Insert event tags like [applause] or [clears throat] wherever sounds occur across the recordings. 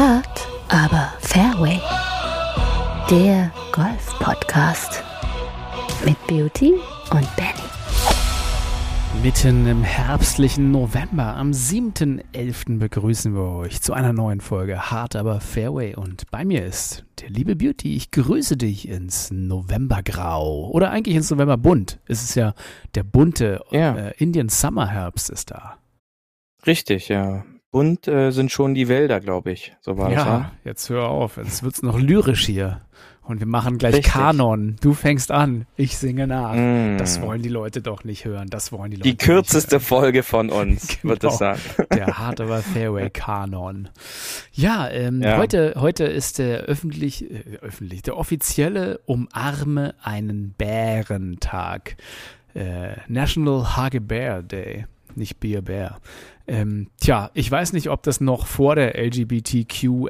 Hart, aber Fairway. Der Golf-Podcast mit Beauty und Benny. Mitten im herbstlichen November, am 7.11. begrüßen wir euch zu einer neuen Folge Hart aber Fairway und bei mir ist der liebe Beauty. Ich grüße dich ins Novembergrau oder eigentlich ins Novemberbunt. Es ist ja der bunte Ja. äh, Indian Summer Herbst ist da. Richtig, ja. Bunt äh, sind schon die Wälder, glaube ich. So war das, ja, ja. jetzt hör auf, jetzt wird's noch lyrisch hier und wir machen gleich Richtig. Kanon. Du fängst an, ich singe nach. Mm. Das wollen die Leute doch nicht hören. Das wollen die Leute Die nicht kürzeste. Folge von [laughs] uns, wird Genau. es sein. Der hart aber Fairway Kanon. Ja, ähm, Ja. Heute, heute ist der öffentlich, äh, öffentlich, der offizielle Umarme einen Bärentag. Äh, National Hug a Bear Day, nicht Be a Bear. Ähm, tja, ich weiß nicht, ob das noch vor der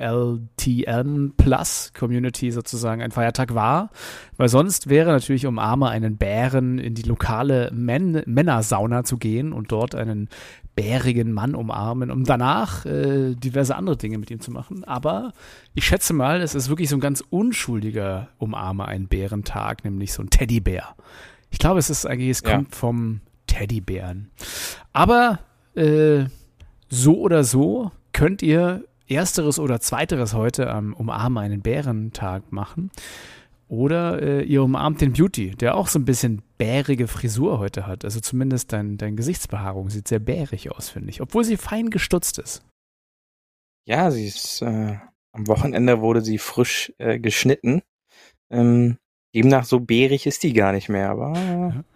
LGBTQLTN Plus Community sozusagen ein Feiertag war, weil sonst wäre natürlich Umarme einen Bären in die lokale Män Männersauna zu gehen und dort einen bärigen Mann umarmen, um danach äh, diverse andere Dinge mit ihm zu machen. Aber ich schätze mal, es ist wirklich so ein ganz unschuldiger Umarme ein Bärentag, nämlich so ein Teddybär. Ich glaube, es ist eigentlich, es Ja. kommt vom Teddybären. Aber äh, so oder so könnt ihr ersteres oder zweiteres heute am Umarme einen Bärentag machen. Oder äh, ihr umarmt den Beauty, der auch so ein bisschen bärige Frisur heute hat. Also zumindest dein, dein Gesichtsbehaarung sieht sehr bärig aus, finde ich. Obwohl sie fein gestutzt ist. Ja, sie ist, äh, am Wochenende wurde sie frisch äh, geschnitten. Ähm, demnach so bärig ist die gar nicht mehr, aber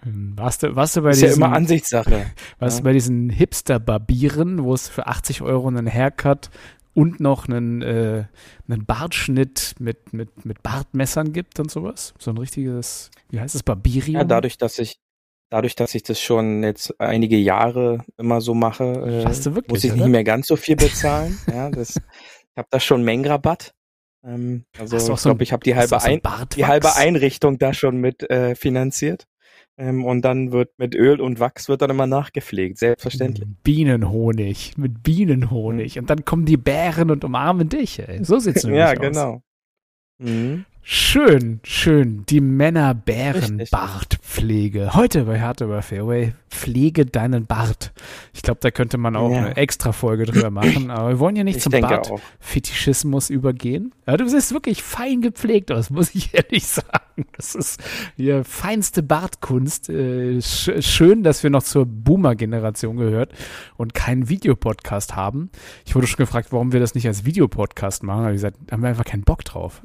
Ähm, Warst du, warst du bei ist ja diesen, immer Ansichtssache. [laughs] warst du ja. bei diesen Hipster-Barbieren, wo es für 80 Euro einen Haircut und noch einen, äh, einen Bartschnitt mit, mit, mit Bartmessern gibt und sowas? So ein richtiges, wie heißt es, Barbirium? Ja, dadurch, dass ich dadurch, dass ich das schon jetzt einige Jahre immer so mache, äh, wirklich, muss ich oder? nicht mehr ganz so viel bezahlen. ja, das, ich habe da schon Mengenrabatt. Ähm, also ich so glaube, ich habe die halbe, so ein die halbe Einrichtung da schon mit äh, finanziert. Ähm, und dann wird mit Öl und Wachs wird dann immer nachgepflegt, selbstverständlich. Bienenhonig, mit Bienenhonig. Und dann kommen die Bären und umarmen dich, ey. So sieht's [laughs] nämlich Ja, aus. genau. Mhm. Schön, schön. Die. Männer-Bären-Bartpflege. Heute bei Hard über Fairway. Pflege deinen Bart. Ich glaube, da könnte man auch Ja. eine extra Folge drüber machen. Aber wir wollen ja nicht Ich zum. Bart-Fetischismus übergehen. Ja, du siehst wirklich fein gepflegt aus, muss ich [laughs] ehrlich sagen. Das ist die feinste Bartkunst. Äh, sch schön, dass wir noch zur Boomer-Generation gehört und keinen Videopodcast haben. Ich wurde schon gefragt, warum wir das nicht als Videopodcast machen. Habe ich gesagt, haben wir einfach keinen Bock drauf.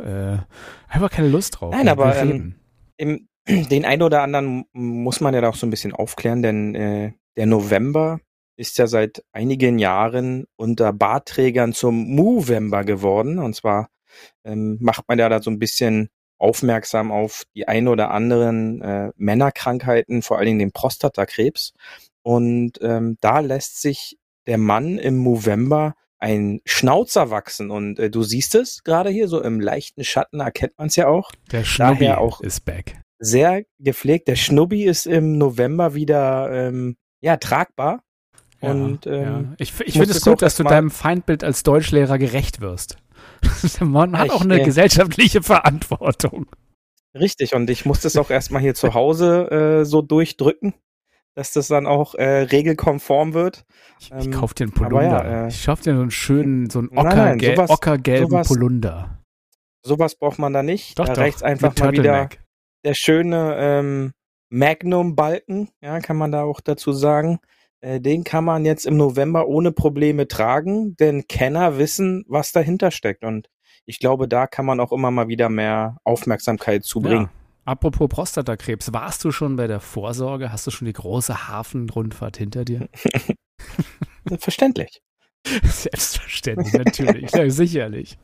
Einfach keine Lust drauf. Nein, aber, reden. Im, [clears throat] den einen oder anderen muss man ja da auch so ein bisschen aufklären, denn äh, der November ist ja seit einigen Jahren unter Bartträgern zum Movember geworden. Und zwar ähm, macht man ja da so ein bisschen aufmerksam auf die ein oder anderen äh, Männerkrankheiten, vor allen Dingen den Prostatakrebs. Und ähm, da lässt sich der Mann im November ein Schnauzer wachsen. Und äh, du siehst es gerade hier so im leichten Schatten, erkennt man es ja auch Der Schnubbi auch- ist back. sehr gepflegt. Der Schnubbi ist im November wieder ähm, ja tragbar. Und ja. ähm, ich, ich muss finde es es gut, dass du deinem Feindbild als Deutschlehrer gerecht wirst. [laughs] Man hat Ich, auch eine äh, gesellschaftliche Verantwortung. richtig, und ich muss das auch erstmal hier zu Hause äh, so durchdrücken, dass das dann auch äh, regelkonform wird. Ich, ich Ähm, kauf dir einen aber Polunder. ja, äh, ich kauf dir so einen schönen, so einen Nein, Ocker, nein, gel sowas- ockergelben sowas- Einfach Sowas braucht man da nicht. Doch, da doch. reicht einfach mal wieder der schöne ähm, Magnum-Balken, ja, kann man da auch dazu sagen. Äh, den kann man jetzt im November ohne Probleme tragen, denn Kenner wissen, was dahinter steckt. Und ich glaube, da kann man auch immer mal wieder mehr Aufmerksamkeit zubringen. Ja. Apropos Prostatakrebs, warst du schon bei der Vorsorge? Hast du schon die große Hafenrundfahrt hinter dir? [laughs] Verständlich. Selbstverständlich, natürlich, ja, sicherlich.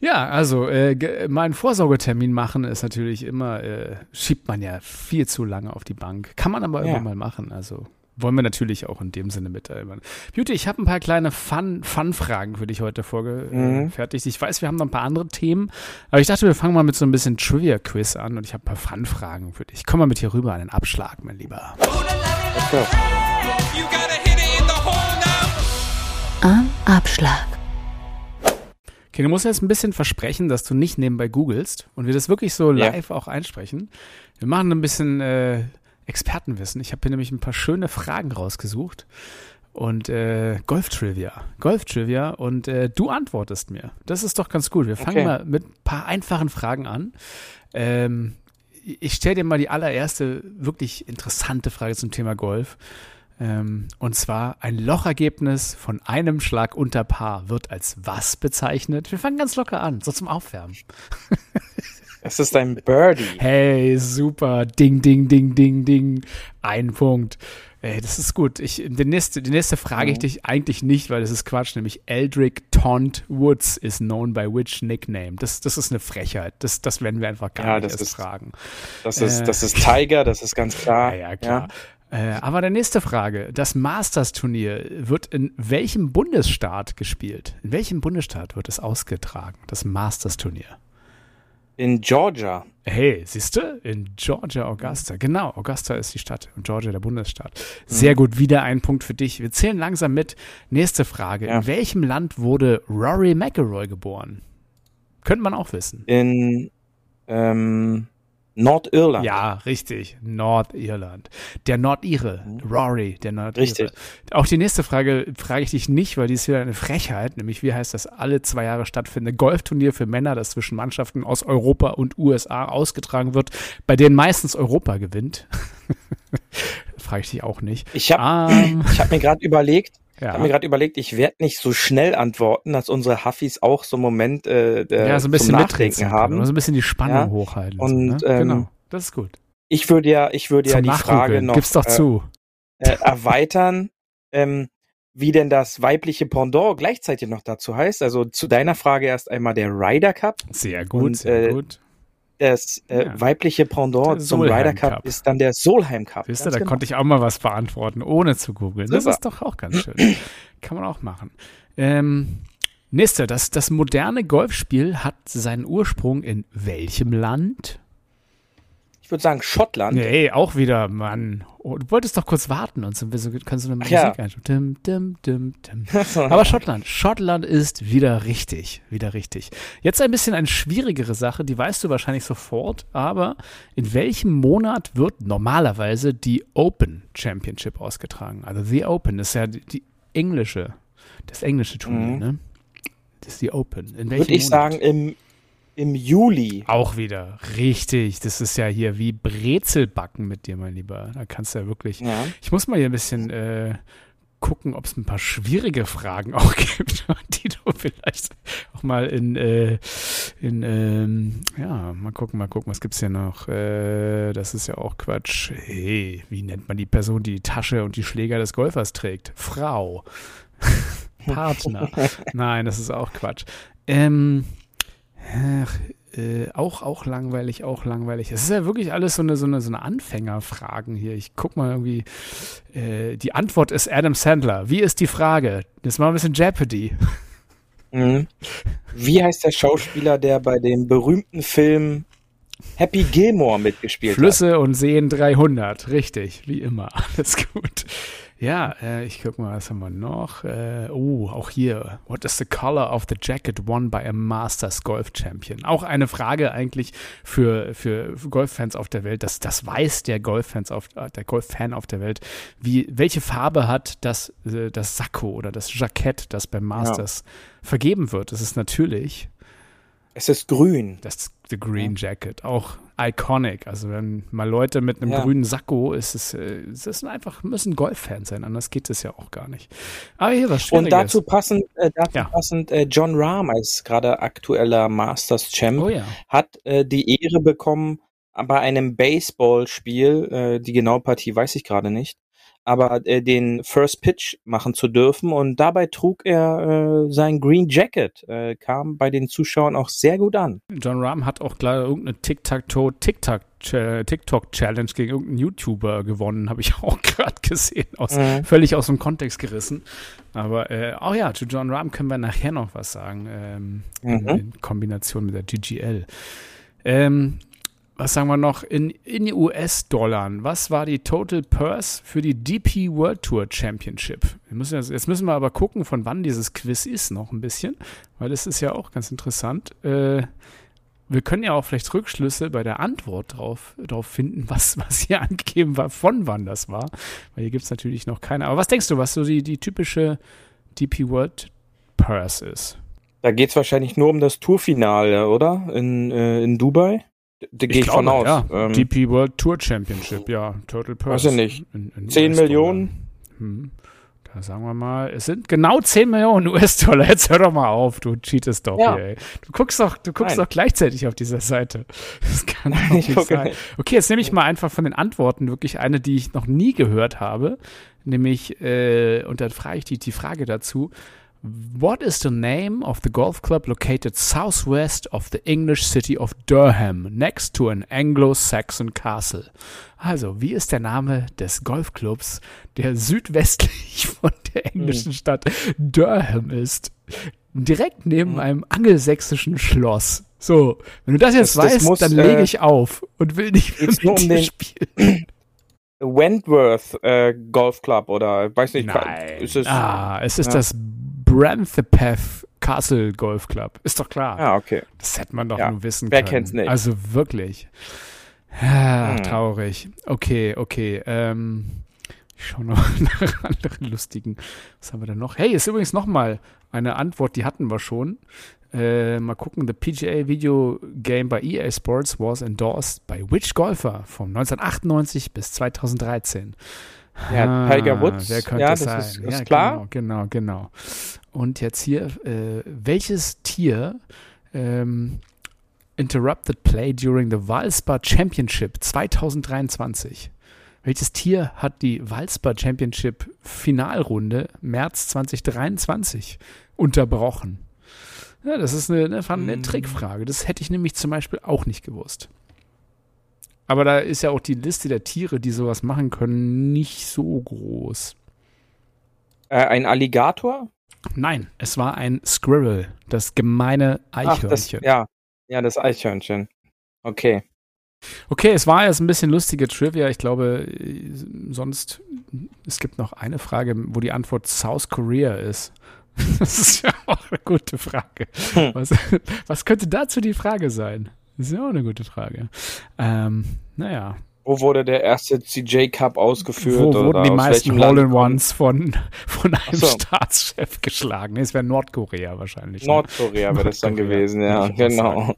Ja, also äh, ge- mal einen Vorsorgetermin machen ist natürlich immer, äh, schiebt man ja viel zu lange auf die Bank. Kann man aber Ja. immer mal machen. Also wollen wir natürlich auch in dem Sinne mitteilen. Beauty, ich habe ein paar kleine Fun- Fun-Fragen für dich heute vorgefertigt. Mhm. Ich weiß, wir haben noch ein paar andere Themen, aber ich dachte, wir fangen mal mit so ein bisschen Trivia-Quiz an und ich habe ein paar Fun-Fragen für dich. Komm mal mit hier rüber an den Abschlag, mein Lieber. Okay. Am Abschlag. Okay, du musst jetzt ein bisschen versprechen, dass du nicht nebenbei googelst und wir das wirklich so live ja. auch einsprechen. Wir machen ein bisschen äh, Expertenwissen. Ich habe hier nämlich ein paar schöne Fragen rausgesucht und äh, Golf-Trivia. Golf-Trivia und äh, du antwortest mir. Das ist doch ganz gut. Wir fangen okay. mal mit ein paar einfachen Fragen an. Ähm, ich stelle dir mal die allererste wirklich interessante Frage zum Thema Golf. Ähm, und zwar ein Lochergebnis von einem Schlag unter Paar wird als was bezeichnet? Wir fangen ganz locker an, so zum Aufwärmen. [laughs] Es ist ein Birdie. Hey, super. Ding, ding, ding, ding, ding. Ein Punkt. Ey, das ist gut. Ich, die, nächste, die nächste frage ich dich eigentlich nicht, weil das ist Quatsch, nämlich Eldrick Taunt Woods is known by which nickname? Das, das ist eine Frechheit. Das, das werden wir einfach gar ja, nicht erst ist, fragen. Das ist, äh, das ist Tiger, das ist ganz klar. [laughs] Ja, ja klar. Ja. Äh, aber der nächste Frage. Das Masters-Turnier wird in welchem Bundesstaat gespielt? In welchem Bundesstaat wird es ausgetragen, das Masters-Turnier? In Georgia. Hey, siehst du? In Georgia, Augusta. Genau, Augusta ist die Stadt und Georgia der Bundesstaat. Sehr mhm. gut, wieder ein Punkt für dich. Wir zählen langsam mit. Nächste Frage. Ja. In welchem Land wurde Rory McIlroy geboren? Könnte man auch wissen. In ähm, Nordirland. Ja, richtig. Nordirland. Der Nordire, mhm. Rory, der Nordire. Richtig. Auch die nächste Frage frage ich dich nicht, weil die ist wieder eine Frechheit, nämlich wie heißt das alle zwei Jahre stattfindende Golfturnier für Männer, das zwischen Mannschaften aus Europa und USA ausgetragen wird, bei denen meistens Europa gewinnt. [laughs] frage ich dich auch nicht. Ich habe um, ähm. hab mir gerade überlegt, ja. Ich habe mir gerade überlegt, ich werde nicht so schnell antworten, dass unsere Huffis auch so einen Moment äh, ja, so ein bisschen Nachdenken haben. So ein bisschen die Spannung ja. hochhalten. Und so, ne? ähm, genau, das ist gut. Ich würde ja, ich würde ja die Frage noch Gib's doch äh, zu. Äh, erweitern, ähm, wie denn das weibliche Pendant gleichzeitig noch dazu heißt. Also zu deiner Frage erst einmal der Ryder Cup. Sehr gut, und, sehr äh, gut das äh, ja. weibliche Pendant zum Ryder Cup, Cup, ist dann der Solheim Cup. Wisst ihr, da genau. konnte ich auch mal was beantworten, ohne zu googeln. Das ist doch auch ganz schön. Kann man auch machen. Ähm, nächste, das, das moderne Golfspiel hat seinen Ursprung in welchem Land? Ich würde sagen Schottland. Nee, auch wieder, Mann. Oh, du wolltest doch kurz warten und so kannst du eine Musik ja. einschauen. Dim, dim, dim, Aber Schottland. Schottland ist wieder richtig. Wieder richtig. Jetzt ein bisschen eine schwierigere Sache, die weißt du wahrscheinlich sofort, aber in welchem Monat wird normalerweise die Open Championship ausgetragen? Also The Open ist ja die, die englische, das englische Turnier, mhm. ne? Das ist die Open. In welchem Würde ich Monat? sagen, im im Juli. Auch wieder. Richtig. Das ist ja hier wie Brezelbacken mit dir, mein Lieber. Da kannst du ja wirklich. Ja. Ich muss mal hier ein bisschen äh, gucken, ob es ein paar schwierige Fragen [laughs] auch gibt, die du vielleicht auch mal in, äh, in ähm, ja, mal gucken, mal gucken, was gibt's hier noch? Äh, das ist ja auch Quatsch. Hey, wie nennt man die Person, die die Tasche und die Schläger des Golfers trägt? Frau. [laughs] Partner. [laughs] Nein, das ist auch Quatsch. Ähm, Ach, äh, auch, auch langweilig, auch langweilig. Es ist ja wirklich alles so eine, so eine, so eine Anfängerfragen hier. Ich guck mal irgendwie. Äh, die Antwort ist Adam Sandler. Wie ist die Frage? Das ist mal ein bisschen Jeopardy. Mhm. Wie heißt der Schauspieler, der bei dem berühmten Film Happy Gilmore mitgespielt Flüsse hat? Flüsse und Seen 300. Richtig, wie immer. Alles gut. Ja, äh, ich guck mal, was haben wir noch? Äh, oh, auch hier. What is the color of the jacket won by a Masters Golf Champion? Auch eine Frage eigentlich für, für Golffans auf der Welt. Das, das weiß der Golffans auf, äh, der Golffan auf der Welt. Wie, welche Farbe hat das, äh, das Sakko oder das Jackett, das beim Masters ja. vergeben wird? Es ist natürlich es ist grün. Das The Green ja. Jacket, auch iconic. Also wenn mal Leute mit einem ja. grünen Sakko, ist es, äh, es ist einfach, müssen Golffans sein, anders geht es ja auch gar nicht. Aber hier was Schwieriges. Und dazu passend, äh, dazu ja. passend äh, John Rahm als gerade aktueller Masters Champ oh, ja. hat äh, die Ehre bekommen, bei einem Baseballspiel, äh, die genaue Partie weiß ich gerade nicht, aber äh, den First Pitch machen zu dürfen und dabei trug er äh, sein Green Jacket, äh, kam bei den Zuschauern auch sehr gut an. John Rahm hat auch klar irgendeine Tic-Tac-Toe, Tic-Tac TikTok-Challenge gegen irgendeinen YouTuber gewonnen, habe ich [laughs] auch gerade gesehen, aus, mhm. völlig aus dem Kontext gerissen. Aber äh, auch ja, zu John Rahm können wir nachher noch was sagen, ähm, mhm. in Kombination mit der GGL. Ähm, was sagen wir noch, in, in US-Dollar, was war die Total Purse für die DP World Tour Championship? Müssen jetzt, jetzt, müssen wir aber gucken, von wann dieses Quiz ist, noch ein bisschen, weil das ist ja auch ganz interessant. Äh, wir können ja auch vielleicht Rückschlüsse bei der Antwort drauf, drauf finden, [laughs] was, was hier angegeben war, von wann das war. Weil hier gibt es natürlich noch keine. Aber was denkst du, was so die, die typische DP World Purse ist? Da geht es wahrscheinlich nur um das Tourfinale, oder? In, äh, in Dubai? Da gehe ich, ich von aus. Ja. Ähm, DP World Tour Championship, ja. Total Purse. Weiß ich nicht. In, in 10 Millionen? Hm. Da sagen wir mal, es sind genau 10 Millionen US-Dollar. Jetzt hör doch mal auf, du cheatest doch ja. hier, ey. Du guckst doch, du guckst doch gleichzeitig auf dieser Seite. Das kann [laughs] doch nicht sein. Okay, jetzt nehme ich mal einfach von den Antworten wirklich eine, die ich noch nie gehört habe. Nämlich, äh, und dann frage ich die, die Frage dazu. What is the name of the golf club located southwest of the English city of Durham, next to an Anglo-Saxon castle? Also, wie ist der Name des Golfclubs, der südwestlich [laughs] von der englischen hm. Stadt Durham ist? Direkt neben hm. einem angelsächsischen Schloss. So, wenn du das jetzt das, weißt, das muss, dann lege äh, ich auf und will nicht mehr mit nur um den spielen. [clears throat] Wentworth äh, Golf Club oder weiß nicht, Nein. ist es? Ah, es ist ja. das Branthepeth Castle Golf Club. Ist doch klar. Ah, okay. Das hätte man doch ja. nur wissen Wer können. Wer kennt's nicht? Also wirklich. Ah, hm. Traurig. Okay, okay. Ähm, ich schaue noch [laughs] nach anderen lustigen. Was haben wir denn noch? Hey, ist übrigens noch mal eine Antwort, die hatten wir schon. Äh, mal gucken. The PGA Video Game bei EA Sports was endorsed by which golfer von 1998 bis 2013? Ja, Tiger Woods. Wer könnte ja, das sein? Ist, ist ja, klar. Genau, genau, genau. Und jetzt hier, äh, welches Tier ähm, interrupted play during the Valspar Championship 2023? Welches Tier hat die Valspar Championship Finalrunde März 2023 unterbrochen? Ja, das ist eine, eine, eine mm. Trickfrage. Das hätte ich nämlich zum Beispiel auch nicht gewusst. Aber da ist ja auch die Liste der Tiere, die sowas machen können, nicht so groß. Äh, ein Alligator? Nein, es war ein Squirrel, das gemeine Eichhörnchen. Ach, das, ja, ja, das Eichhörnchen. Okay. Okay, es war jetzt ein bisschen lustige Trivia. Ich glaube, sonst, es gibt noch eine Frage, wo die Antwort South Korea ist. [laughs] Das ist ja auch eine gute Frage. Hm. Was, was könnte dazu die Frage sein? Das ist ja auch eine gute Frage. Ähm, naja. Wo wurde der erste CJ Cup ausgeführt? Wo wurden die meisten Hole-in-Ones von, von einem so. Staatschef geschlagen? Es wäre Nordkorea wahrscheinlich. Ne? Nordkorea wäre das dann gewesen, ja, genau.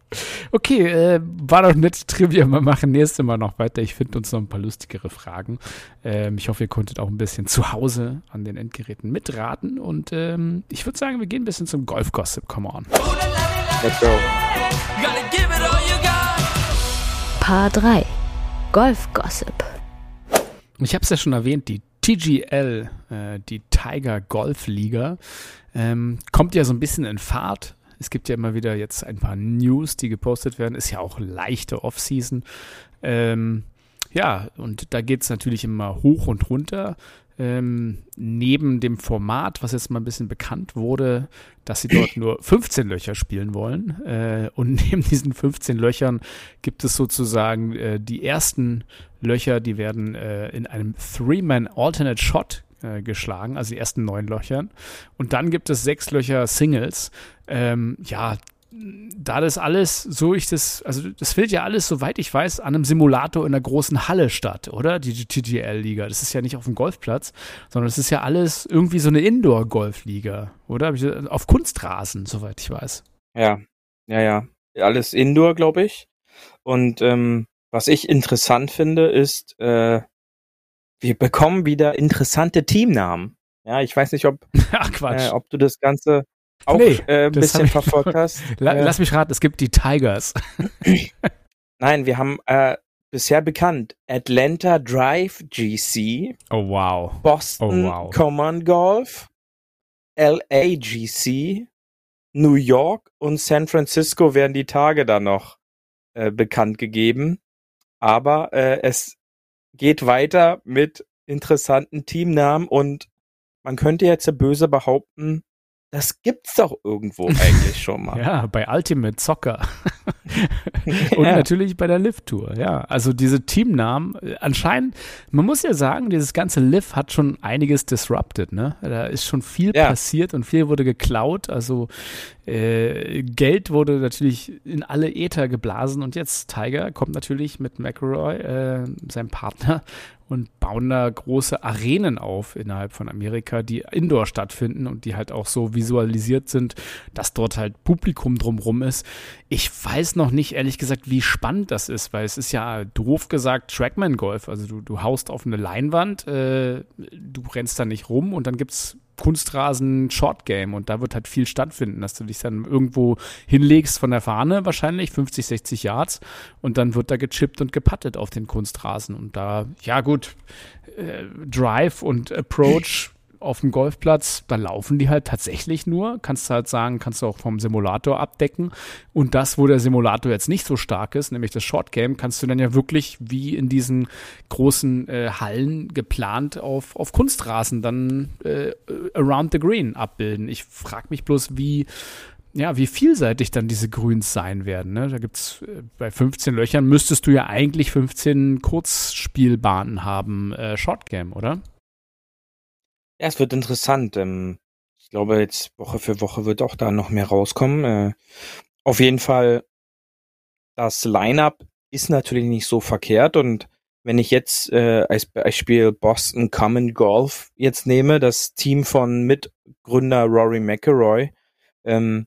Okay, äh, war doch nett Trivia. Wir machen nächstes Mal noch weiter. Ich finde uns noch ein paar lustigere Fragen. Ähm, ich hoffe, ihr konntet auch ein bisschen zu Hause an den Endgeräten mitraten. Und ähm, ich würde sagen, wir gehen ein bisschen zum Golf-Gossip. Come on. Let's go. Paar 3 Golf Gossip. Ich habe es ja schon erwähnt, die TGL, äh, die Tiger Golf Liga, ähm, kommt ja so ein bisschen in Fahrt. Es gibt ja immer wieder jetzt ein paar News, die gepostet werden. Ist ja auch leichte Offseason. Ähm, ja, und da geht es natürlich immer hoch und runter ähm, neben dem Format, was jetzt mal ein bisschen bekannt wurde, dass sie dort nur 15 Löcher spielen wollen. Äh, und [laughs] neben diesen 15 Löchern gibt es sozusagen äh, die ersten Löcher, die werden äh, in einem Three-Man Alternate Shot äh, geschlagen, also die ersten neun Löchern. Und dann gibt es sechs Löcher Singles. Ähm, ja, da das alles, so ich das, also das findet ja alles, soweit ich weiß, an einem Simulator in einer großen Halle statt, oder? Die TGL-Liga. Das ist ja nicht auf dem Golfplatz, sondern es ist ja alles irgendwie so eine Indoor-Golfliga, oder? Auf Kunstrasen, soweit ich weiß. Ja, ja, ja. Alles Indoor, glaube ich. Und ähm, was ich interessant finde, ist, äh, wir bekommen wieder interessante Teamnamen. Ja, ich weiß nicht, ob, [laughs] Ach, äh, ob du das Ganze auch nee, äh, ein bisschen verfolgt [laughs] hast. Äh, lass mich raten, es gibt die Tigers. [clears throat] Nein, wir haben äh, bisher bekannt Atlanta Drive GC. Oh wow. Boston oh, wow. Common Golf. LA GC. New York und San Francisco werden die Tage dann noch äh, bekannt gegeben. Aber äh, es geht weiter mit interessanten Teamnamen und man könnte jetzt böse behaupten, das gibt's doch irgendwo eigentlich schon [laughs] mal. ja, bei Ultimate Soccer. [laughs] und ja. natürlich bei der Lift-Tour, ja. Also diese Teamnamen, äh, anscheinend, man muss ja sagen, dieses ganze Lift hat schon einiges disrupted, ne? Da ist schon viel ja. passiert und viel wurde geklaut. Also äh, Geld wurde natürlich in alle Äther geblasen und jetzt Tiger kommt natürlich mit McElroy, äh, seinem Partner, und bauen da große Arenen auf innerhalb von Amerika, die indoor stattfinden und die halt auch so visualisiert sind, dass dort halt Publikum drumrum ist. Ich weiß noch nicht, ehrlich gesagt, wie spannend das ist, weil es ist ja doof gesagt Trackman Golf. Also du, du haust auf eine Leinwand, äh, du rennst da nicht rum und dann gibt's Kunstrasen Short Game und da wird halt viel stattfinden, dass du dich dann irgendwo hinlegst von der Fahne wahrscheinlich 50, 60 Yards und dann wird da gechippt und gepattet auf den Kunstrasen und da ja gut äh, Drive und Approach auf dem Golfplatz, da laufen die halt tatsächlich nur. Kannst du halt sagen, kannst du auch vom Simulator abdecken. Und das, wo der Simulator jetzt nicht so stark ist, nämlich das Short Game, kannst du dann ja wirklich wie in diesen großen äh, Hallen geplant auf, auf Kunstrasen dann äh, around the green abbilden. Ich frage mich bloß, wie ja, wie vielseitig dann diese Grüns sein werden. Ne? Da gibt's äh, bei 15 Löchern müsstest du ja eigentlich 15 Kurzspielbahnen haben, äh, Shortgame, oder? Ja, es wird interessant. Ähm, ich glaube, jetzt Woche für Woche wird auch da noch mehr rauskommen. Äh, auf jeden Fall, das Line-up ist natürlich nicht so verkehrt und wenn ich jetzt äh, als Beispiel Boston Common Golf jetzt nehme, das Team von Mitgründer Rory McElroy, ähm,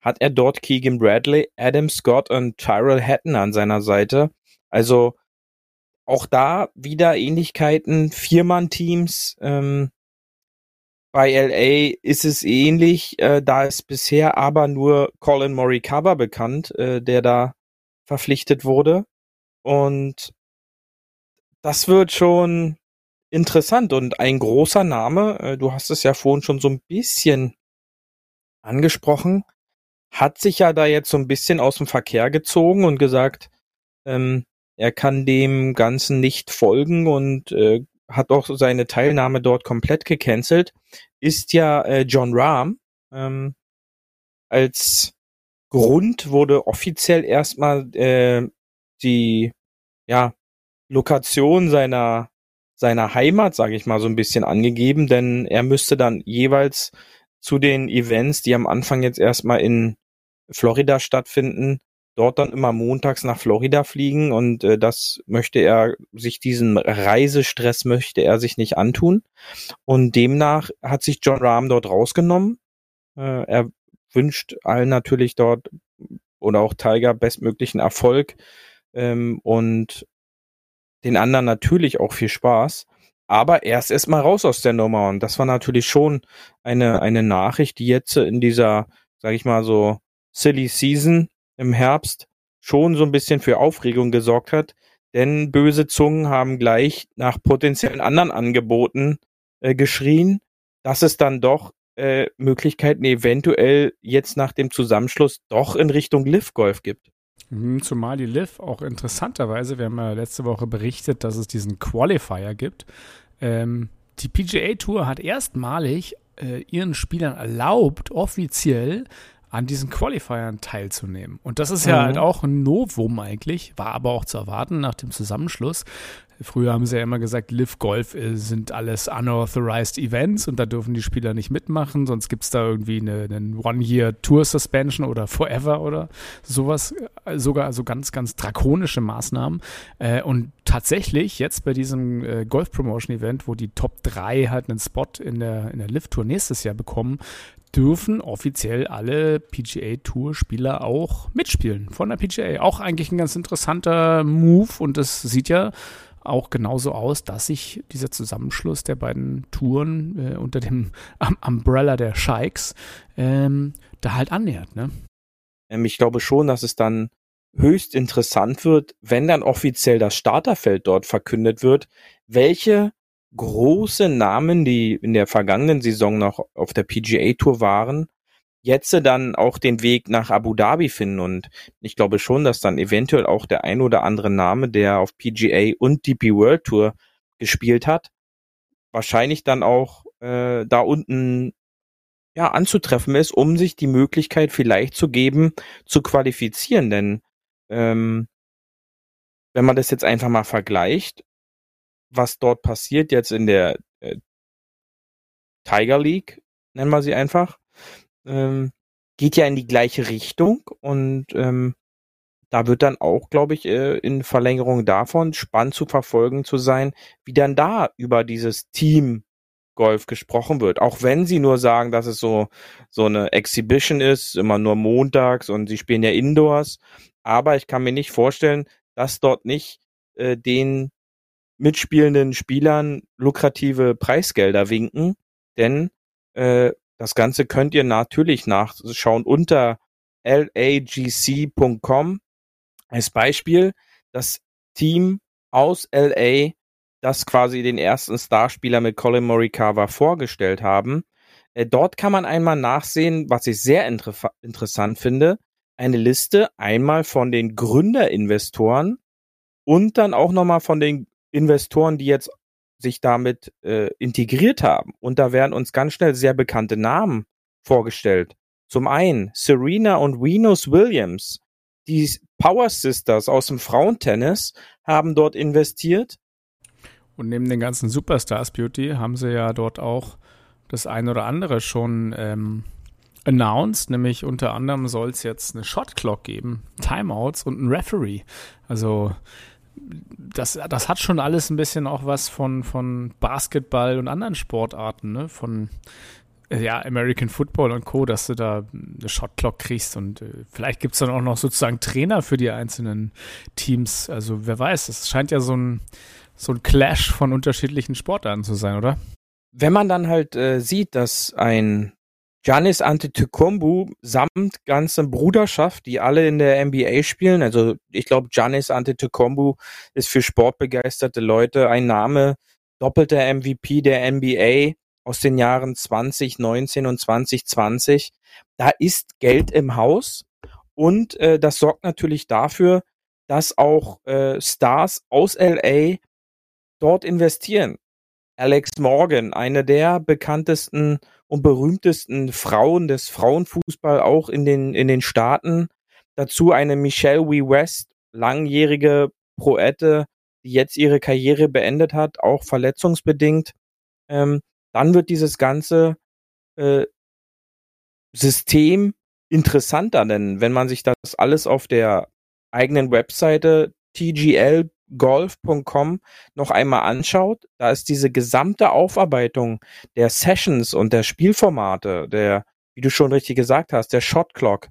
hat er dort Keegan Bradley, Adam Scott und Tyrell Hatton an seiner Seite. Also auch da wieder Ähnlichkeiten, Viermann-Teams, ähm, bei LA ist es ähnlich. Äh, da ist bisher aber nur Colin Morikawa bekannt, äh, der da verpflichtet wurde. Und das wird schon interessant und ein großer Name, äh, du hast es ja vorhin schon so ein bisschen angesprochen, hat sich ja da jetzt so ein bisschen aus dem Verkehr gezogen und gesagt, ähm, er kann dem Ganzen nicht folgen und äh, hat auch seine Teilnahme dort komplett gecancelt, ist ja äh, John Rahm. Ähm, als Grund wurde offiziell erstmal äh, die ja, Lokation seiner seiner Heimat, sage ich mal, so ein bisschen angegeben, denn er müsste dann jeweils zu den Events, die am Anfang jetzt erstmal in Florida stattfinden, dort dann immer montags nach Florida fliegen und äh, das möchte er sich diesen Reisestress möchte er sich nicht antun und demnach hat sich John Rahm dort rausgenommen. Äh, er wünscht allen natürlich dort oder auch Tiger bestmöglichen Erfolg ähm, und den anderen natürlich auch viel Spaß. Aber er ist erstmal raus aus der Nummer und das war natürlich schon eine eine Nachricht, die jetzt in dieser, sag ich mal so Silly Season im Herbst schon so ein bisschen für Aufregung gesorgt hat, denn böse Zungen haben gleich nach potenziellen anderen Angeboten äh, geschrien, dass es dann doch äh, Möglichkeiten eventuell jetzt nach dem Zusammenschluss doch in Richtung Liv Golf gibt. Mhm, zumal die Liv auch interessanterweise, wir haben ja letzte Woche berichtet, dass es diesen Qualifier gibt. Ähm, die PGA Tour hat erstmalig äh, ihren Spielern erlaubt, offiziell an diesen Qualifiern teilzunehmen. Und das ist ja mhm. halt auch ein Novum eigentlich, war aber auch zu erwarten nach dem Zusammenschluss. Früher haben sie ja immer gesagt, Live Golf äh, sind alles unauthorized Events und da dürfen die Spieler nicht mitmachen, sonst gibt es da irgendwie eine, eine One-Year-Tour-Suspension oder Forever oder sowas, äh, sogar so ganz, ganz drakonische Maßnahmen. Äh, und tatsächlich jetzt bei diesem Golf-Promotion-Event, wo die Top 3 halt einen Spot in der, in der Live-Tour nächstes Jahr bekommen, dürfen offiziell alle PGA Tour Spieler auch mitspielen von der PGA. Auch eigentlich ein ganz interessanter Move und es sieht ja auch genauso aus, dass sich dieser Zusammenschluss der beiden Touren äh, unter dem [laughs] um Umbrella der Shikes ähm, da halt annähert. Ne? Ähm, ich glaube schon, dass es dann höchst interessant wird, wenn dann offiziell das Starterfeld dort verkündet wird, welche große Namen, die in der vergangenen Saison noch auf der PGA Tour waren, jetzt dann auch den Weg nach Abu Dhabi finden. Und ich glaube schon, dass dann eventuell auch der ein oder andere Name, der auf PGA und DP World Tour gespielt hat, wahrscheinlich dann auch äh, da unten ja anzutreffen ist, um sich die Möglichkeit vielleicht zu geben, zu qualifizieren. Denn ähm, wenn man das jetzt einfach mal vergleicht, was dort passiert jetzt in der äh, Tiger League, nennen wir sie einfach, ähm, geht ja in die gleiche Richtung und ähm, da wird dann auch, glaube ich, äh, in Verlängerung davon spannend zu verfolgen zu sein, wie dann da über dieses Team Golf gesprochen wird. Auch wenn sie nur sagen, dass es so, so eine Exhibition ist, immer nur montags und sie spielen ja indoors. Aber ich kann mir nicht vorstellen, dass dort nicht äh, den mitspielenden Spielern lukrative Preisgelder winken, denn äh, das Ganze könnt ihr natürlich nachschauen unter lagc.com als Beispiel. Das Team aus LA, das quasi den ersten Starspieler mit Colin Morikawa vorgestellt haben. Äh, dort kann man einmal nachsehen, was ich sehr inter interessant finde, eine Liste einmal von den Gründerinvestoren und dann auch nochmal von den Investoren, die jetzt sich damit äh, integriert haben. Und da werden uns ganz schnell sehr bekannte Namen vorgestellt. Zum einen Serena und Venus Williams, die Power Sisters aus dem Frauentennis, haben dort investiert. Und neben den ganzen Superstars Beauty haben sie ja dort auch das ein oder andere schon ähm, announced, nämlich unter anderem soll es jetzt eine Shot Clock geben, Timeouts und ein Referee. Also das, das hat schon alles ein bisschen auch was von, von Basketball und anderen Sportarten, ne? Von ja, American Football und Co., dass du da eine Shotclock kriegst und äh, vielleicht gibt es dann auch noch sozusagen Trainer für die einzelnen Teams. Also wer weiß, es scheint ja so ein, so ein Clash von unterschiedlichen Sportarten zu sein, oder? Wenn man dann halt äh, sieht, dass ein Giannis Antetokounmpo samt ganze Bruderschaft, die alle in der NBA spielen. Also ich glaube, Giannis Antetokounmpo ist für sportbegeisterte Leute ein Name, doppelter MVP der NBA aus den Jahren 2019 und 2020. Da ist Geld im Haus und äh, das sorgt natürlich dafür, dass auch äh, Stars aus LA dort investieren. Alex Morgan, eine der bekanntesten und berühmtesten Frauen des Frauenfußball auch in den, in den Staaten. Dazu eine Michelle Wee West, langjährige Proette, die jetzt ihre Karriere beendet hat, auch verletzungsbedingt. Ähm, dann wird dieses ganze äh, System interessanter, denn wenn man sich das alles auf der eigenen Webseite TGL golf.com noch einmal anschaut, da ist diese gesamte Aufarbeitung der Sessions und der Spielformate, der, wie du schon richtig gesagt hast, der Shot Clock,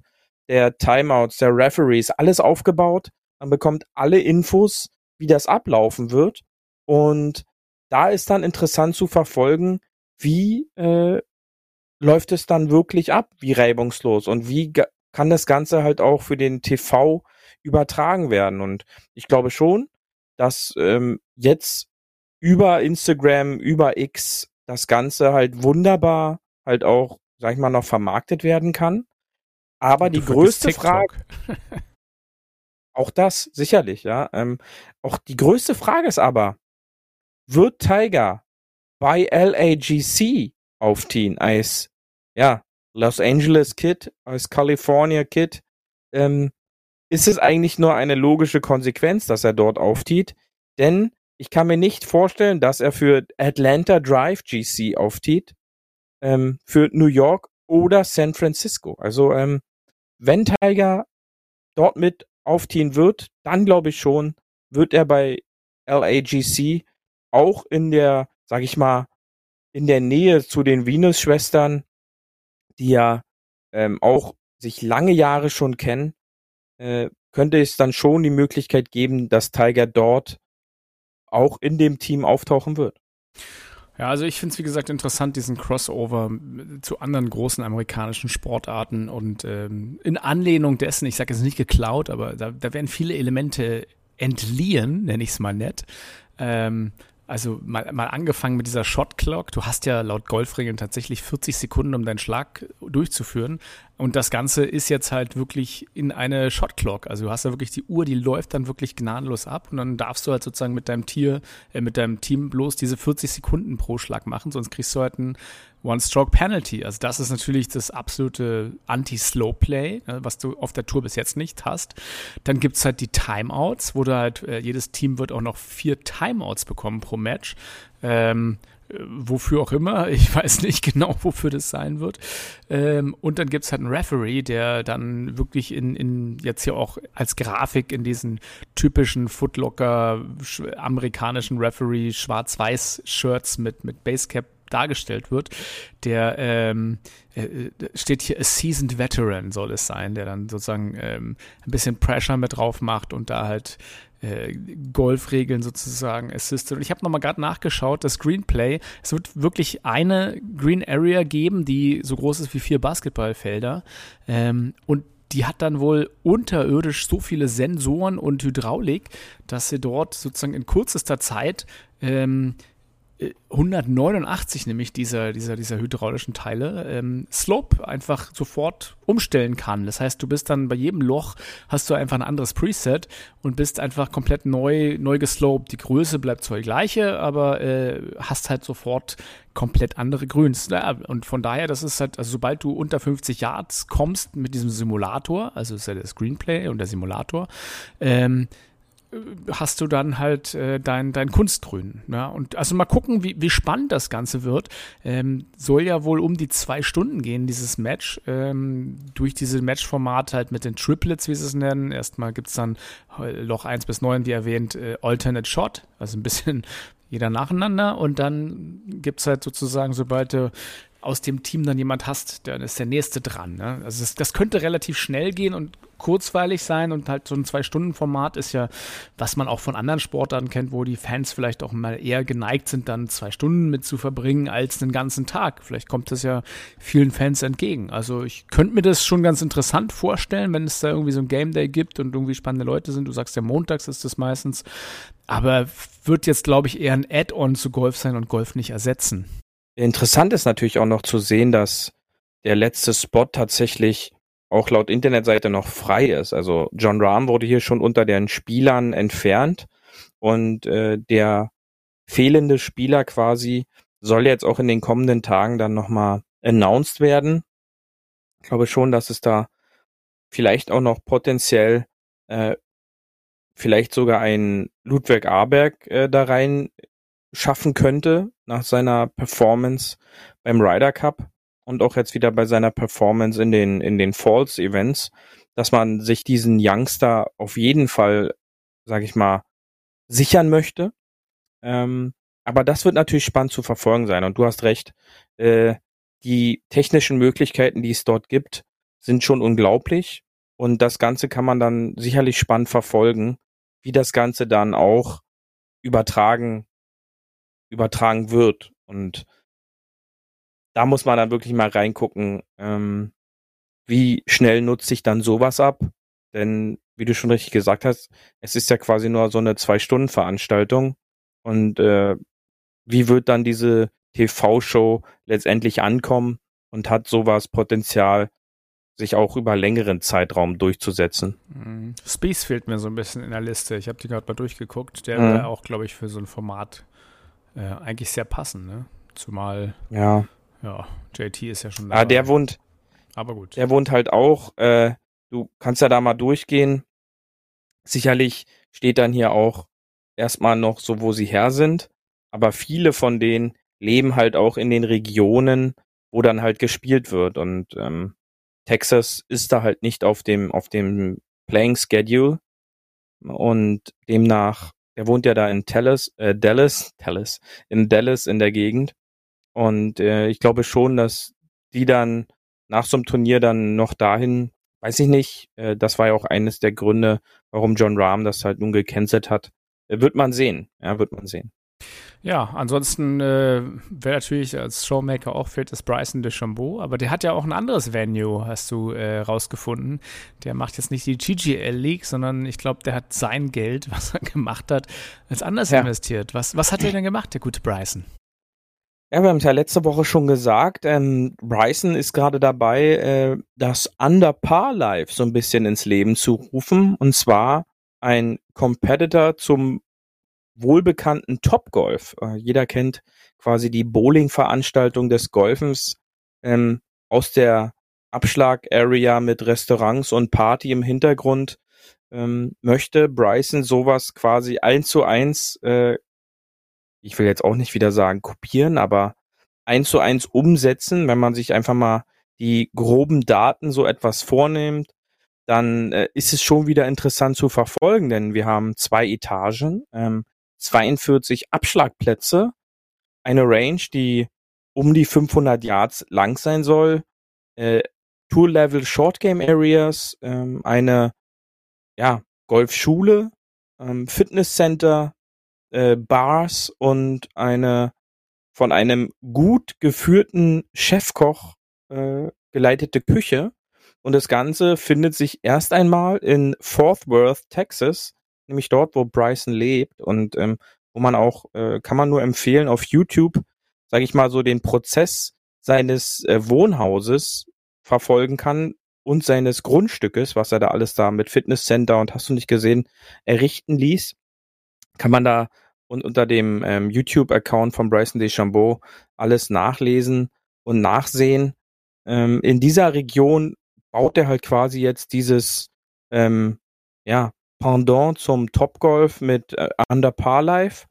der Timeouts, der Referees, alles aufgebaut. Man bekommt alle Infos, wie das ablaufen wird. Und da ist dann interessant zu verfolgen, wie äh, läuft es dann wirklich ab, wie reibungslos und wie kann das Ganze halt auch für den TV übertragen werden. Und ich glaube schon, dass ähm, jetzt über Instagram, über X das Ganze halt wunderbar halt auch, sag ich mal, noch vermarktet werden kann. Aber die größte Frage, [laughs] auch das sicherlich, ja. Ähm, auch die größte Frage ist aber, wird Tiger bei LAGC aufziehen als, ja, Los Angeles Kid, als California Kid, ähm, ist es eigentlich nur eine logische Konsequenz, dass er dort auftiet. Denn ich kann mir nicht vorstellen, dass er für Atlanta Drive GC auftiet, ähm, für New York oder San Francisco. Also ähm, wenn Tiger dort mit aufziehen wird, dann glaube ich schon, wird er bei LAGC auch in der, sag ich mal, in der Nähe zu den Venus-Schwestern, die ja ähm, auch sich lange Jahre schon kennen, äh, könnte es dann schon die Möglichkeit geben, dass Tiger dort auch in dem Team auftauchen wird. Ja, also ich finde es wie gesagt interessant, diesen Crossover zu anderen großen amerikanischen Sportarten und ähm, in Anlehnung dessen, ich sage jetzt nicht geklaut, aber da, da werden viele Elemente entliehen, nenne ich es mal nett. Ähm, also mal, mal angefangen mit dieser Shot Clock. Du hast ja laut Golfregeln tatsächlich 40 Sekunden, um deinen Schlag durchzuführen. Und das Ganze ist jetzt halt wirklich in eine Shot Clock. Also du hast ja wirklich die Uhr, die läuft dann wirklich gnadenlos ab und dann darfst du halt sozusagen mit deinem Tier, äh, mit deinem Team bloß diese 40 Sekunden pro Schlag machen, sonst kriegst du halt einen One-Stroke-Penalty. Also das ist natürlich das absolute Anti-Slow-Play, ne, was du auf der Tour bis jetzt nicht hast. Dann gibt es halt die Timeouts, wo du halt, äh, jedes Team wird auch noch vier Timeouts bekommen pro Match. Ähm, wofür auch immer. [laughs] Ich weiß nicht genau, wofür das sein wird. Ähm, und dann gibt es halt einen Referee, der dann wirklich in, in jetzt hier auch als Grafik in diesen typischen Footlocker amerikanischen Referee Schwarz-Weiß-Shirts mit, mit Basecap dargestellt wird, der ähm, äh, steht hier a seasoned veteran soll es sein, der dann sozusagen ähm, ein bisschen Pressure mit drauf macht und da halt äh, Golfregeln sozusagen assistet. Und ich habe nochmal gerade nachgeschaut, das Screenplay, es wird wirklich eine Green Area geben, die so groß ist wie vier Basketballfelder. Ähm, und die hat dann wohl unterirdisch so viele Sensoren und Hydraulik, dass sie dort sozusagen in kürzester Zeit ähm, 189 nämlich dieser, dieser, dieser hydraulischen Teile ähm, Slope einfach sofort umstellen kann. Das heißt, du bist dann bei jedem Loch hast du einfach ein anderes Preset und bist einfach komplett neu, neu gesloped. Die Größe bleibt zwar die gleiche, aber äh, hast halt sofort komplett andere Grüns. Und von daher, das ist halt, also sobald du unter 50 Yards kommst mit diesem Simulator, also ist ja der Screenplay und der Simulator, ähm, hast du dann halt äh, dein, dein Kunstgrün. Ja? Und also mal gucken, wie, wie spannend das Ganze wird. Ähm, soll ja wohl um die zwei Stunden gehen, dieses Match. Ähm, durch diese Matchformat halt mit den Triplets, wie sie es nennen. Erstmal gibt es dann äh, Loch 1 bis 9, wie erwähnt, äh, Alternate Shot, also ein bisschen [laughs] jeder nacheinander. Und dann gibt es halt sozusagen, sobald du aus dem Team dann jemand hast, dann ist der nächste dran. Ne? Also das, das, könnte relativ schnell gehen und kurzweilig sein und halt so ein Zwei-Stunden-Format ist ja, was man auch von anderen Sportarten kennt, wo die Fans vielleicht auch mal eher geneigt sind, dann zwei Stunden mit zu verbringen als einen ganzen Tag. Vielleicht kommt das ja vielen Fans entgegen. Also ich könnte mir das schon ganz interessant vorstellen, wenn es da irgendwie so ein Game Day gibt und irgendwie spannende Leute sind. Du sagst ja, montags ist das meistens. Aber wird jetzt, glaube ich, eher ein Add-on zu Golf sein und Golf nicht ersetzen. Interessant ist natürlich auch noch zu sehen, dass der letzte Spot tatsächlich auch laut Internetseite noch frei ist. Also John Rahm wurde hier schon unter den Spielern entfernt und äh, der fehlende Spieler quasi soll jetzt auch in den kommenden Tagen dann nochmal announced werden. Ich glaube schon, dass es da vielleicht auch noch potenziell äh, vielleicht sogar ein Ludwig Aberg äh, da rein schaffen könnte nach seiner Performance beim Ryder Cup und auch jetzt wieder bei seiner Performance in den, in den Falls Events, dass man sich diesen Youngster auf jeden Fall, sag ich mal, sichern möchte. Ähm, aber das wird natürlich spannend zu verfolgen sein. Und du hast recht, äh, die technischen Möglichkeiten, die es dort gibt, sind schon unglaublich. Und das Ganze kann man dann sicherlich spannend verfolgen, wie das Ganze dann auch übertragen, übertragen wird. Und da muss man dann wirklich mal reingucken, ähm, wie schnell nutzt sich dann sowas ab? Denn, wie du schon richtig gesagt hast, es ist ja quasi nur so eine Zwei-Stunden-Veranstaltung. Und äh, wie wird dann diese TV-Show letztendlich ankommen und hat sowas Potenzial, sich auch über längeren Zeitraum durchzusetzen. Mhm. Space fehlt mir so ein bisschen in der Liste. Ich habe die gerade mal durchgeguckt. Der mhm. wäre auch, glaube ich, für so ein Format äh, eigentlich sehr passend. Ne? Zumal ja. Ja, JT ist ja schon da. Ah, der wohnt. Aber gut. Der wohnt halt auch. Äh, du kannst ja da mal durchgehen. Sicherlich steht dann hier auch erstmal noch so, wo sie her sind. Aber viele von denen leben halt auch in den Regionen, wo dann halt gespielt wird. Und ähm, Texas ist da halt nicht auf dem, auf dem Playing Schedule. Und demnach, er wohnt ja da in Dallas, äh, Dallas, Dallas, in Dallas in der Gegend. Und äh, ich glaube schon, dass die dann nach so einem Turnier dann noch dahin, weiß ich nicht, äh, das war ja auch eines der Gründe, warum John Rahm das halt nun gecancelt hat. Äh, wird man sehen, ja, wird man sehen. Ja, ansonsten äh, wer natürlich als Showmaker auch fehlt, ist Bryson DeChambeau, aber der hat ja auch ein anderes Venue, hast du äh, rausgefunden. Der macht jetzt nicht die GGL League, sondern ich glaube, der hat sein Geld, [laughs] was er gemacht hat, als anders ja. investiert. Was, was hat er denn gemacht, der gute Bryson? Ja, wir haben es ja letzte Woche schon gesagt, ähm, Bryson ist gerade dabei, äh, das Under Par Life so ein bisschen ins Leben zu rufen. Und zwar ein Competitor zum wohlbekannten Topgolf. Äh, jeder kennt quasi die Bowling-Veranstaltung des Golfens ähm, aus der Abschlag-Area mit Restaurants und Party im Hintergrund. Ähm, möchte Bryson sowas quasi eins zu eins, äh, ich will jetzt auch nicht wieder sagen kopieren, aber eins zu eins umsetzen, wenn man sich einfach mal die groben Daten so etwas vornimmt, dann äh, ist es schon wieder interessant zu verfolgen, denn wir haben zwei Etagen, ähm, 42 Abschlagplätze, eine Range, die um die 500 Yards lang sein soll, äh, Tour-Level Short Game Areas, ähm, eine ja, Golfschule, ähm, Fitnesscenter, äh, Bars und eine von einem gut geführten Chefkoch äh, geleitete Küche. Und das Ganze findet sich erst einmal in Fort Worth, Texas, nämlich dort, wo Bryson lebt und ähm, wo man auch, äh, kann man nur empfehlen, auf YouTube, sage ich mal, so den Prozess seines äh, Wohnhauses verfolgen kann und seines Grundstückes, was er da alles da mit Fitnesscenter und hast du nicht gesehen, errichten ließ, kann man da und unter dem ähm, YouTube-Account von Bryson DeChambeau alles nachlesen und nachsehen. Ähm, in dieser Region baut er halt quasi jetzt dieses ähm, ja, Pendant zum Topgolf mit äh, Under Par Life.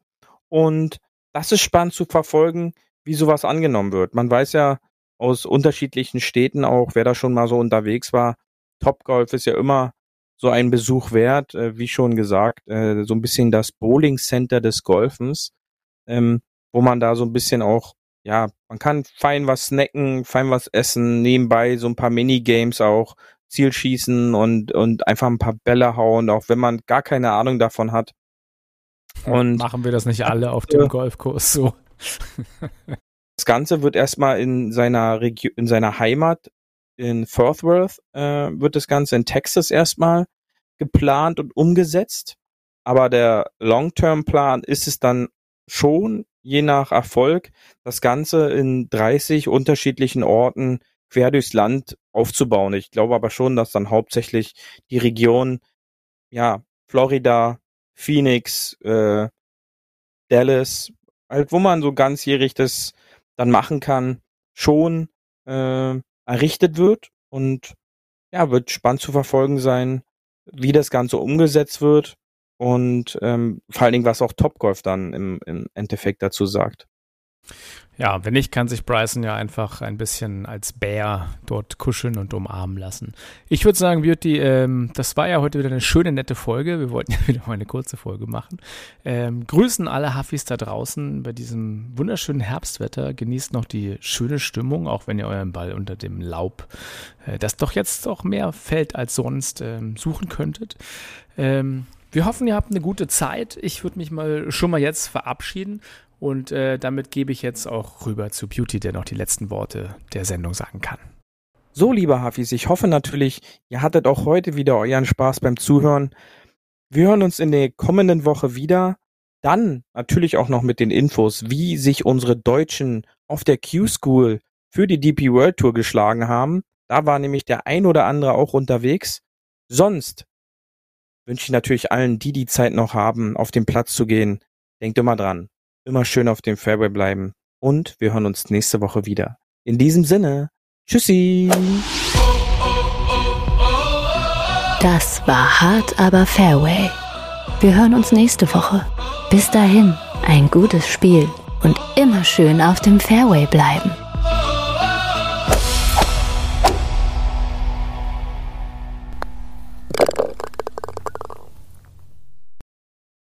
Und das ist spannend zu verfolgen, wie sowas angenommen wird. Man weiß ja aus unterschiedlichen Städten auch, wer da schon mal so unterwegs war. Topgolf ist ja immer so ein Besuch wert, äh, wie schon gesagt, äh, so ein bisschen das Bowling Center des Golfens, ähm, wo man da so ein bisschen auch ja, man kann fein was snacken, fein was essen, nebenbei so ein paar Minigames auch, Zielschießen und, und einfach ein paar Bälle hauen, auch wenn man gar keine Ahnung davon hat. Und machen wir das nicht alle auf dem Golfkurs so? [laughs] das Ganze wird erstmal in seiner Region, in seiner Heimat in Fort Worth äh, wird das Ganze in Texas erstmal geplant und umgesetzt. Aber der Long-Term-Plan ist es dann schon je nach Erfolg das Ganze in 30 unterschiedlichen Orten quer durchs Land aufzubauen. Ich glaube aber schon, dass dann hauptsächlich die Region, ja, Florida, Phoenix, äh, Dallas, halt, wo man so ganzjährig das dann machen kann, schon äh, errichtet wird und ja, wird spannend zu verfolgen sein, wie das Ganze umgesetzt wird und ähm, vor allen Dingen, was auch Topgolf dann im, im Endeffekt dazu sagt. Ja, wenn nicht, kann sich Bryson ja einfach ein bisschen als Bär dort kuscheln und umarmen lassen. Ich würde sagen, Beauty, ähm, das war ja heute wieder eine schöne, nette Folge. Wir wollten [laughs] ja wieder mal eine kurze Folge machen. Ähm, grüßen alle Huffis da draußen bei diesem wunderschönen Herbstwetter. Genießt noch die schöne Stimmung, auch wenn ihr euren Ball unter dem Laub, äh, das doch jetzt auch mehr fällt als sonst, ähm, suchen könntet. Ähm, wir hoffen, ihr habt eine gute Zeit. Ich würde mich mal schon mal jetzt verabschieden und äh, damit gebe ich jetzt auch rüber zu Beauty, der noch die letzten Worte der Sendung sagen kann. So, lieber Hafis, ich hoffe natürlich, ihr hattet auch heute wieder euren Spaß beim Zuhören. Wir hören uns in der kommenden Woche wieder. Dann natürlich auch noch mit den Infos, wie sich unsere Deutschen auf der Q-School für die DP World Tour geschlagen haben. Da war nämlich der ein oder andere auch unterwegs. Sonst wünsche ich natürlich allen, die die Zeit noch haben, auf den Platz zu gehen. Denkt immer dran. Immer schön auf dem Fairway bleiben. Und wir hören uns nächste Woche wieder. In diesem Sinne, tschüssi. Das war hart, aber Fairway. Wir hören uns nächste Woche. Bis dahin, ein gutes Spiel und immer schön auf dem Fairway bleiben.